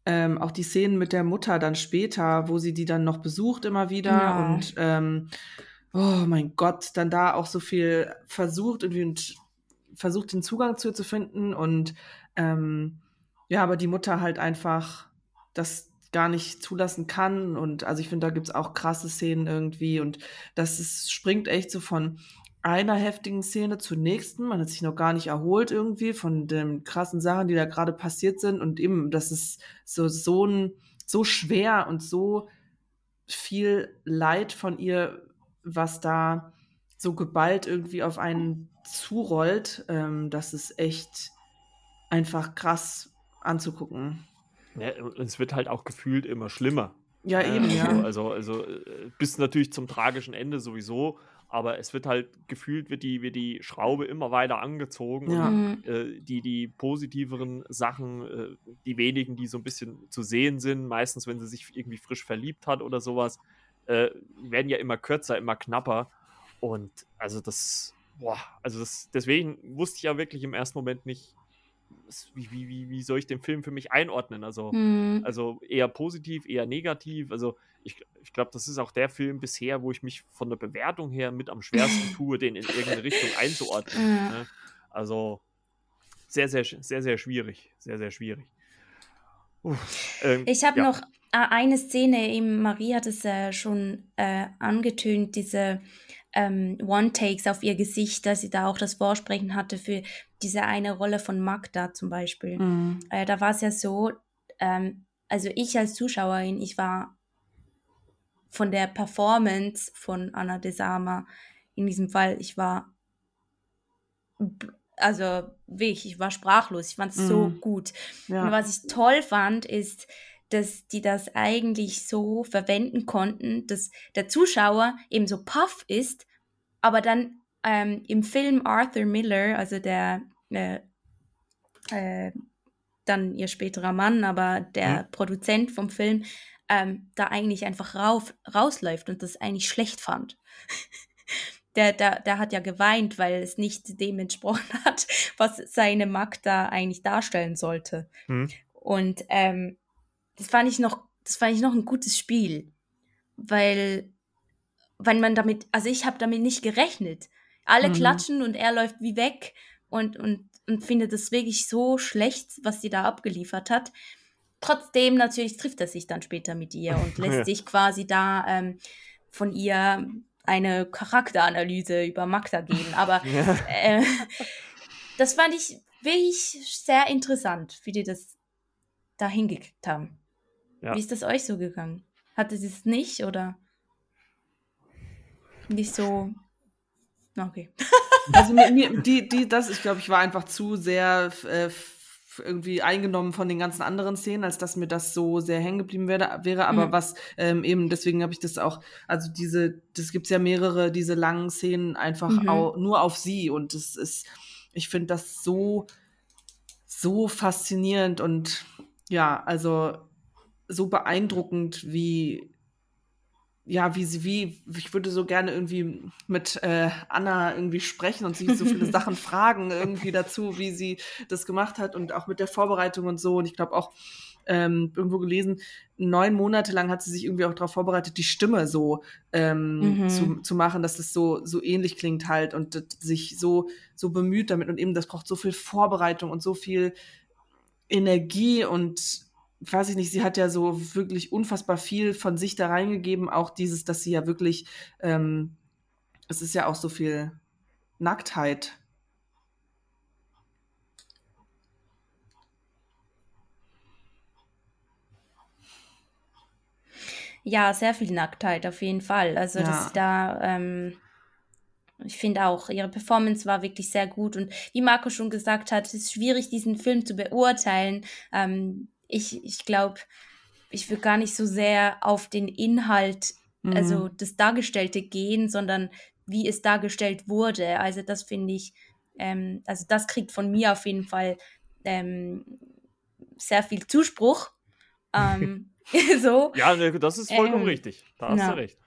ähm, auch die Szenen mit der Mutter dann später, wo sie die dann noch besucht immer wieder Ja. und ähm, oh mein Gott, dann da auch so viel versucht irgendwie und versucht den Zugang zu ihr zu finden und ähm, ja, aber die Mutter halt einfach das gar nicht zulassen kann und also ich finde, da gibt's auch krasse Szenen irgendwie und das ist, springt echt so von einer heftigen Szene zur nächsten. Man hat sich noch gar nicht erholt irgendwie von den krassen Sachen, die da gerade passiert sind und eben, das ist so so ein so schwer und so viel Leid von ihr, was da so geballt irgendwie auf einen zurollt, ähm, das ist echt einfach krass anzugucken. Ja, und es wird halt auch gefühlt immer schlimmer. Ja, eben, also, ja. Also, also äh, bis natürlich zum tragischen Ende sowieso, aber es wird halt gefühlt, wird die, wird die Schraube immer weiter angezogen. Ja. Mhm. Und, äh, die, die positiveren Sachen, äh, die wenigen, die so ein bisschen zu sehen sind, meistens, wenn sie sich irgendwie frisch verliebt hat oder sowas, äh, werden ja immer kürzer, immer knapper. Und also das, boah, also das, deswegen wusste ich ja wirklich im ersten Moment nicht, wie, wie, wie, soll ich den Film für mich einordnen? Also, Mhm. also eher positiv, eher negativ. Also ich, ich glaube, das ist auch der Film bisher, wo ich mich von der Bewertung her mit am schwersten tue, den in irgendeine Richtung einzuordnen. Ja. Ne? Also sehr, sehr, sehr, sehr schwierig. Sehr, sehr schwierig. Uff, ähm, Ich habe ja. noch äh, eine Szene, eben Marie hat es äh, schon äh, angetönt, diese ähm, One-Takes auf ihr Gesicht, dass sie da auch das Vorsprechen hatte für diese eine Rolle von Magda zum Beispiel. Mhm. Äh, da war es ja so, ähm, also ich als Zuschauerin, ich war von der Performance von Anna de Sama in diesem Fall, ich war also wirklich, ich war sprachlos, ich fand es so Mhm. gut. Und Ja. was ich toll fand, ist, dass die das eigentlich so verwenden konnten, dass der Zuschauer eben so puff ist, aber dann ähm, im Film Arthur Miller, also der äh, äh, dann ihr späterer Mann, aber der Mhm. Produzent vom Film, ähm, da eigentlich einfach rauf, rausläuft und das eigentlich schlecht fand. Der, der, der hat ja geweint, weil es nicht dem entsprochen hat, was seine Magda eigentlich darstellen sollte. Hm. Und ähm, das fand ich noch, das fand ich noch ein gutes Spiel, weil, weil man damit, also ich habe damit nicht gerechnet. Alle Mhm. klatschen und er läuft wie weg und, und, und findet es wirklich so schlecht, was sie da abgeliefert hat. Trotzdem natürlich trifft er sich dann später mit ihr und lässt Ja. sich quasi da ähm, von ihr eine Charakteranalyse über Magda geben. Aber äh, das fand ich wirklich sehr interessant, wie die das da hingekriegt haben. Ja. Wie ist das euch so gegangen? Hatte sie es nicht oder nicht so? Okay. Also mir, mir, die, die, das, ich glaube, ich war einfach zu sehr äh, irgendwie eingenommen von den ganzen anderen Szenen, als dass mir das so sehr hängen geblieben wäre. wäre. Aber Mhm. was ähm, eben, deswegen habe ich das auch, also diese, das gibt's ja mehrere, diese langen Szenen einfach Mhm. au, nur auf sie. Und es ist, ich finde das so, so faszinierend und ja, also so beeindruckend, wie ja, wie sie, wie, ich würde so gerne irgendwie mit äh, Anna irgendwie sprechen und sie so viele Sachen fragen irgendwie dazu, wie sie das gemacht hat und auch mit der Vorbereitung und so. Und ich glaube auch ähm, irgendwo gelesen, neun Monate lang hat sie sich irgendwie auch darauf vorbereitet, die Stimme so ähm, Mhm. zu, zu machen, dass es so, so ähnlich klingt halt und sich so, so bemüht damit. Und eben, das braucht so viel Vorbereitung und so viel Energie und weiß ich nicht, sie hat ja so wirklich unfassbar viel von sich da reingegeben, auch dieses, dass sie ja wirklich, ähm, es ist ja auch so viel Nacktheit. Ja, sehr viel Nacktheit auf jeden Fall. Also Ja. dass da, ähm, ich finde auch, ihre Performance war wirklich sehr gut. Und wie Marco schon gesagt hat, es ist schwierig, diesen Film zu beurteilen. Ähm, ich ich glaube, ich will gar nicht so sehr auf den Inhalt, Mhm. also das Dargestellte gehen, sondern wie es dargestellt wurde. Also das finde ich, ähm, also das kriegt von mir auf jeden Fall ähm, sehr viel Zuspruch. Ähm, so. Ja, ne, das ist vollkommen Ähm, richtig. Da hast ja. du recht.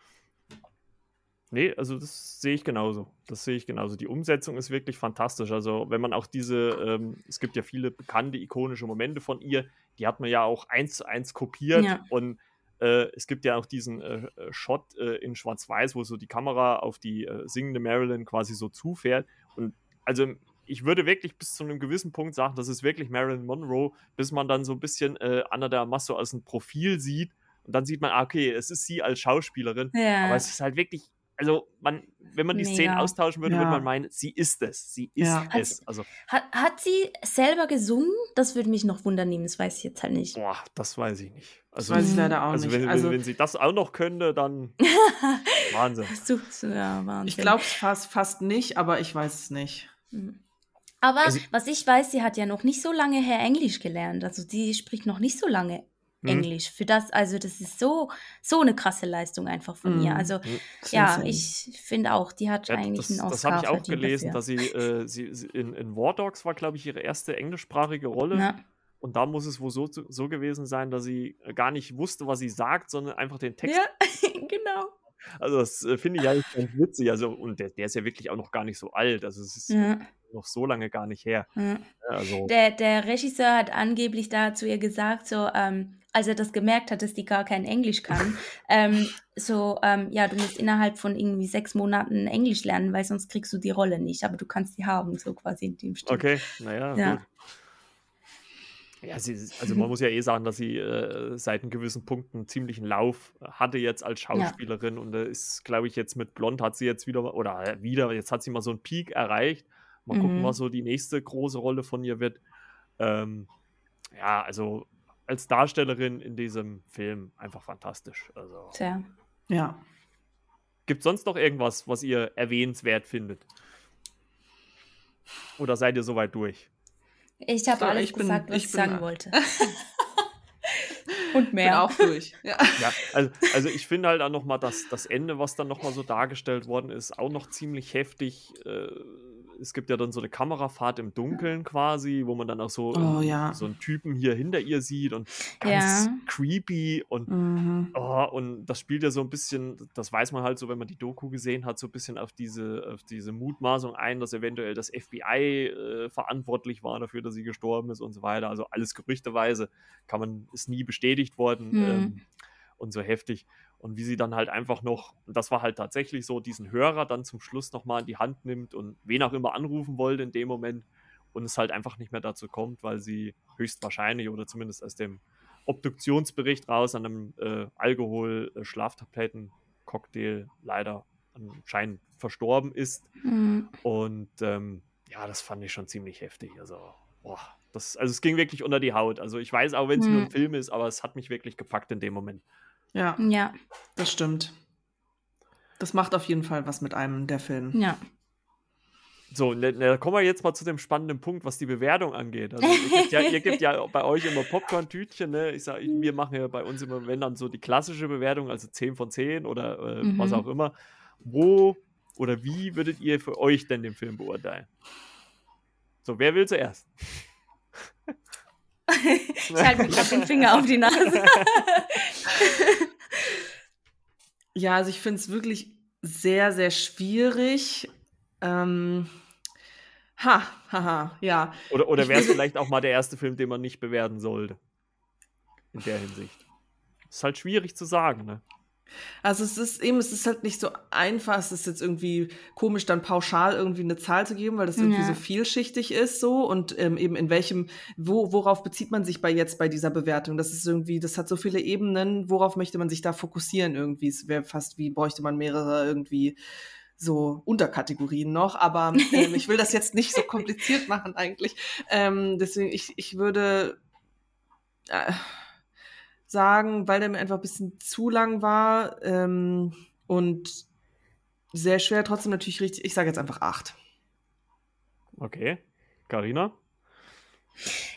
Nee, also das sehe ich genauso. Das sehe ich genauso. Die Umsetzung ist wirklich fantastisch. Also, wenn man auch diese, ähm, es gibt ja viele bekannte, ikonische Momente von ihr, die hat man ja auch eins zu eins kopiert. Ja. Und äh, es gibt ja auch diesen äh, äh, Shot äh, in Schwarz-Weiß, wo so die Kamera auf die äh, singende Marilyn quasi so zufährt. Und also ich würde wirklich bis zu einem gewissen Punkt sagen, das ist wirklich Marilyn Monroe, bis man dann so ein bisschen äh, Anna de Armas so als ein Profil sieht. Und dann sieht man, ah, okay, es ist sie als Schauspielerin. Ja. Aber es ist halt wirklich, also man, wenn man die Szenen Mega. austauschen würde, Ja. würde man meinen, sie ist es. Sie ist Ja. Hat es. sie- Also, Hat, hat sie selber gesungen? Das würde mich noch wundern nehmen, das weiß ich jetzt halt nicht. boah, das weiß ich nicht. Also, Das weiß ich leider auch also nicht. wenn, also wenn, wenn sie das auch noch könnte, dann Wahnsinn. Ja, Wahnsinn. ich glaube es fast, fast nicht, aber ich weiß es nicht. Mhm. Aber Also- was ich weiß, sie hat ja noch nicht so lange her Englisch gelernt. Also sie spricht noch nicht so lange Mhm. Englisch. Für das, also das ist so, so eine krasse Leistung einfach von ihr. Mhm. Also Mhm. Das ja, ich finde auch, die hat Ja, eigentlich das einen das Oscar habe ich auch gelesen, dafür. dass sie, äh, sie, sie in, in War Dogs war, glaube ich, ihre erste englischsprachige Rolle. Ja. Und da muss es wohl so, so gewesen sein, dass sie gar nicht wusste, was sie sagt, sondern einfach den Text. ja, genau. Also, das äh, finde ich ja ganz witzig. Also, und der, der ist ja wirklich auch noch gar nicht so alt. Also, es ist Ja, noch so lange gar nicht her. ja. Also, Der, der Regisseur hat angeblich da zu ihr gesagt, so, ähm, als er das gemerkt hat, dass die gar kein Englisch kann, ähm, so, ähm, ja, du musst innerhalb von irgendwie sechs Monaten Englisch lernen, weil sonst kriegst du die Rolle nicht, aber du kannst die haben, so quasi in dem Stil. okay, naja, Ja. gut. Ja, sie, also man muss ja eh sagen, dass sie äh, seit einem gewissen Punkt einen ziemlichen Lauf hatte jetzt als Schauspielerin und da ist, glaube ich, jetzt mit Blond hat sie jetzt wieder, oder äh, wieder, jetzt hat sie mal so einen Peak erreicht. Mal gucken, Mhm. was so die nächste große Rolle von ihr wird. Ähm, ja, also als Darstellerin in diesem Film einfach fantastisch. Also Tja. Ja. gibt es sonst noch irgendwas, was ihr erwähnenswert findet? Oder seid ihr soweit durch? Ich habe So, alles ich bin- gesagt, was ich ich, bin- sagen wollte. Und Bin mehr. auch durch. Ja. Ja, also, also ich finde halt auch nochmal, dass das Ende, was dann nochmal so dargestellt worden ist, auch noch ziemlich heftig. Äh, es gibt ja dann so eine Kamerafahrt im Dunkeln quasi, wo man dann auch so, Oh, ja. so einen Typen hier hinter ihr sieht und ganz Ja. creepy und Mhm. Oh, und das spielt ja so ein bisschen, das weiß man halt so, wenn man die Doku gesehen hat, so ein bisschen auf diese, auf diese Mutmaßung ein, dass eventuell das FBI äh, verantwortlich war dafür, dass sie gestorben ist und so weiter. Also alles gerüchteweise kann man, ist nie bestätigt worden Hm. ähm, und so heftig. Und wie sie dann halt einfach noch, und das war halt tatsächlich so, diesen Hörer dann zum Schluss nochmal in die Hand nimmt und wen auch immer anrufen wollte in dem Moment und es halt einfach nicht mehr dazu kommt, weil sie höchstwahrscheinlich oder zumindest aus dem Obduktionsbericht raus an einem äh, Alkohol-Schlaftabletten-Cocktail leider anscheinend verstorben ist. Mhm. Und ähm, ja, das fand ich schon ziemlich heftig. Also, boah, das, also es ging wirklich unter die Haut. Also ich weiß auch, wenn es nur ein Mhm. Film ist, aber es hat mich wirklich gepackt in dem Moment. Ja, Ja, das stimmt. Das macht auf jeden Fall was mit einem, der Film. ja. So, ne, ne, da kommen wir jetzt mal zu dem spannenden Punkt, was die Bewertung angeht. Also, ihr, gebt ja, ihr gebt ja bei euch immer Popcorn-Tütchen. Ne? Ich sag, wir machen ja bei uns immer, wenn dann so die klassische Bewertung, also 10 von 10 oder äh, Mhm. was auch immer. Wo oder wie würdet ihr für euch denn den Film beurteilen? So, wer will zuerst? Ich halte mir gerade den Finger auf die Nase. Ja, also ich finde es wirklich sehr, sehr schwierig. Ähm, ha, haha, ja. Oder, oder wäre es vielleicht auch mal der erste Film, den man nicht bewerten sollte? In der Hinsicht. Ist halt schwierig zu sagen, ne? Also es ist eben, es ist halt nicht so einfach, es ist jetzt irgendwie komisch, dann pauschal irgendwie eine Zahl zu geben, weil das irgendwie Ja. so vielschichtig ist so und ähm, eben in welchem, wo, worauf bezieht man sich bei jetzt bei dieser Bewertung? Das ist irgendwie, das hat so viele Ebenen, worauf möchte man sich da fokussieren irgendwie? Es wäre fast wie, bräuchte man mehrere irgendwie so Unterkategorien noch, aber ähm, ich will das jetzt nicht so kompliziert machen eigentlich. Ähm, deswegen, ich, ich würde äh, sagen, weil der mir einfach ein bisschen zu lang war ähm, und sehr schwer, trotzdem natürlich richtig, ich sage jetzt einfach acht. Okay. Carina?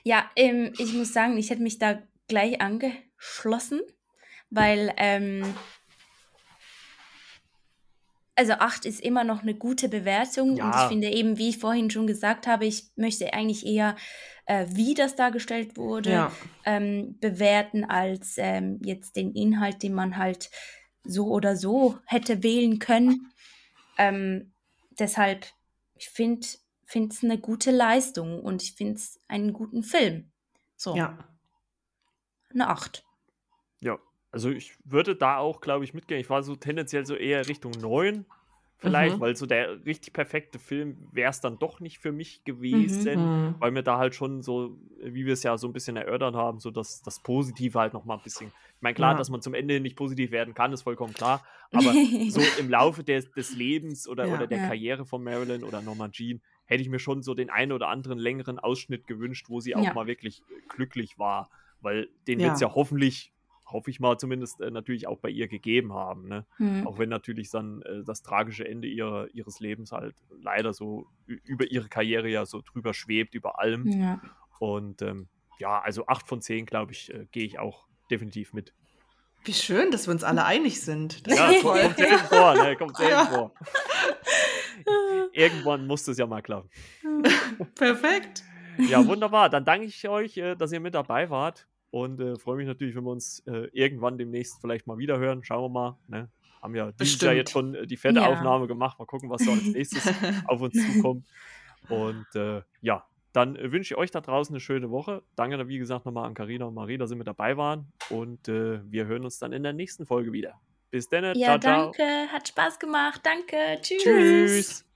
Ja, ähm, ich muss sagen, ich hätte mich da gleich angeschlossen, weil, ähm, also 8 ist immer noch eine gute Bewertung und Ja. ich finde eben, wie ich vorhin schon gesagt habe, ich möchte eigentlich eher äh, wie das dargestellt wurde, Ja. ähm, bewerten als ähm, jetzt den Inhalt, den man halt so oder so hätte wählen können. Ähm, deshalb, ich finde es eine gute Leistung und ich finde es einen guten Film. So, Ja. eine 8. Ja, also ich würde da auch, glaube ich, mitgehen. Ich war so tendenziell so eher Richtung 9 vielleicht, Mhm. weil so der richtig perfekte Film wäre es dann doch nicht für mich gewesen, Mhm. weil mir da halt schon so, wie wir es ja so ein bisschen erörtert haben, so das, das Positive halt nochmal ein bisschen. Ich meine, klar, Ja. dass man zum Ende nicht positiv werden kann, ist vollkommen klar, aber so im Laufe des, des Lebens oder, Ja. oder der Ja. Karriere von Marilyn oder Norman Jean hätte ich mir schon so den einen oder anderen längeren Ausschnitt gewünscht, wo sie auch Ja. mal wirklich glücklich war, weil den Ja. wird es ja hoffentlich, hoffe ich mal zumindest, äh, natürlich auch bei ihr gegeben haben. Ne? Hm. Auch wenn natürlich dann äh, das tragische Ende ihrer, ihres Lebens halt leider so über ihre Karriere ja so drüber schwebt, über allem. Ja. Und ähm, ja, also 8 von 10, glaube ich, äh, gehe ich auch definitiv mit. Wie schön, dass wir uns alle einig sind. Das Ja, kommt, selten vor, ne? Kommt selten Ja. vor. Irgendwann muss es ja mal klappen. Perfekt. Ja, wunderbar. Dann danke ich euch, äh, dass ihr mit dabei wart und äh, freue mich natürlich, wenn wir uns äh, irgendwann demnächst vielleicht mal wieder hören. Schauen wir mal. Ne? Haben ja dieses Jahr jetzt schon äh, die fette Ja. Aufnahme gemacht. Mal gucken, was so als nächstes auf uns zukommt. Und äh, ja, dann äh, wünsche ich euch da draußen eine schöne Woche. Danke, wie gesagt, nochmal an Carina und Marie, dass sie mit dabei waren. Und äh, wir hören uns dann in der nächsten Folge wieder. Bis dann. Ja, ciao, ciao. danke. Hat Spaß gemacht. Danke. Tschüss. Tschüss.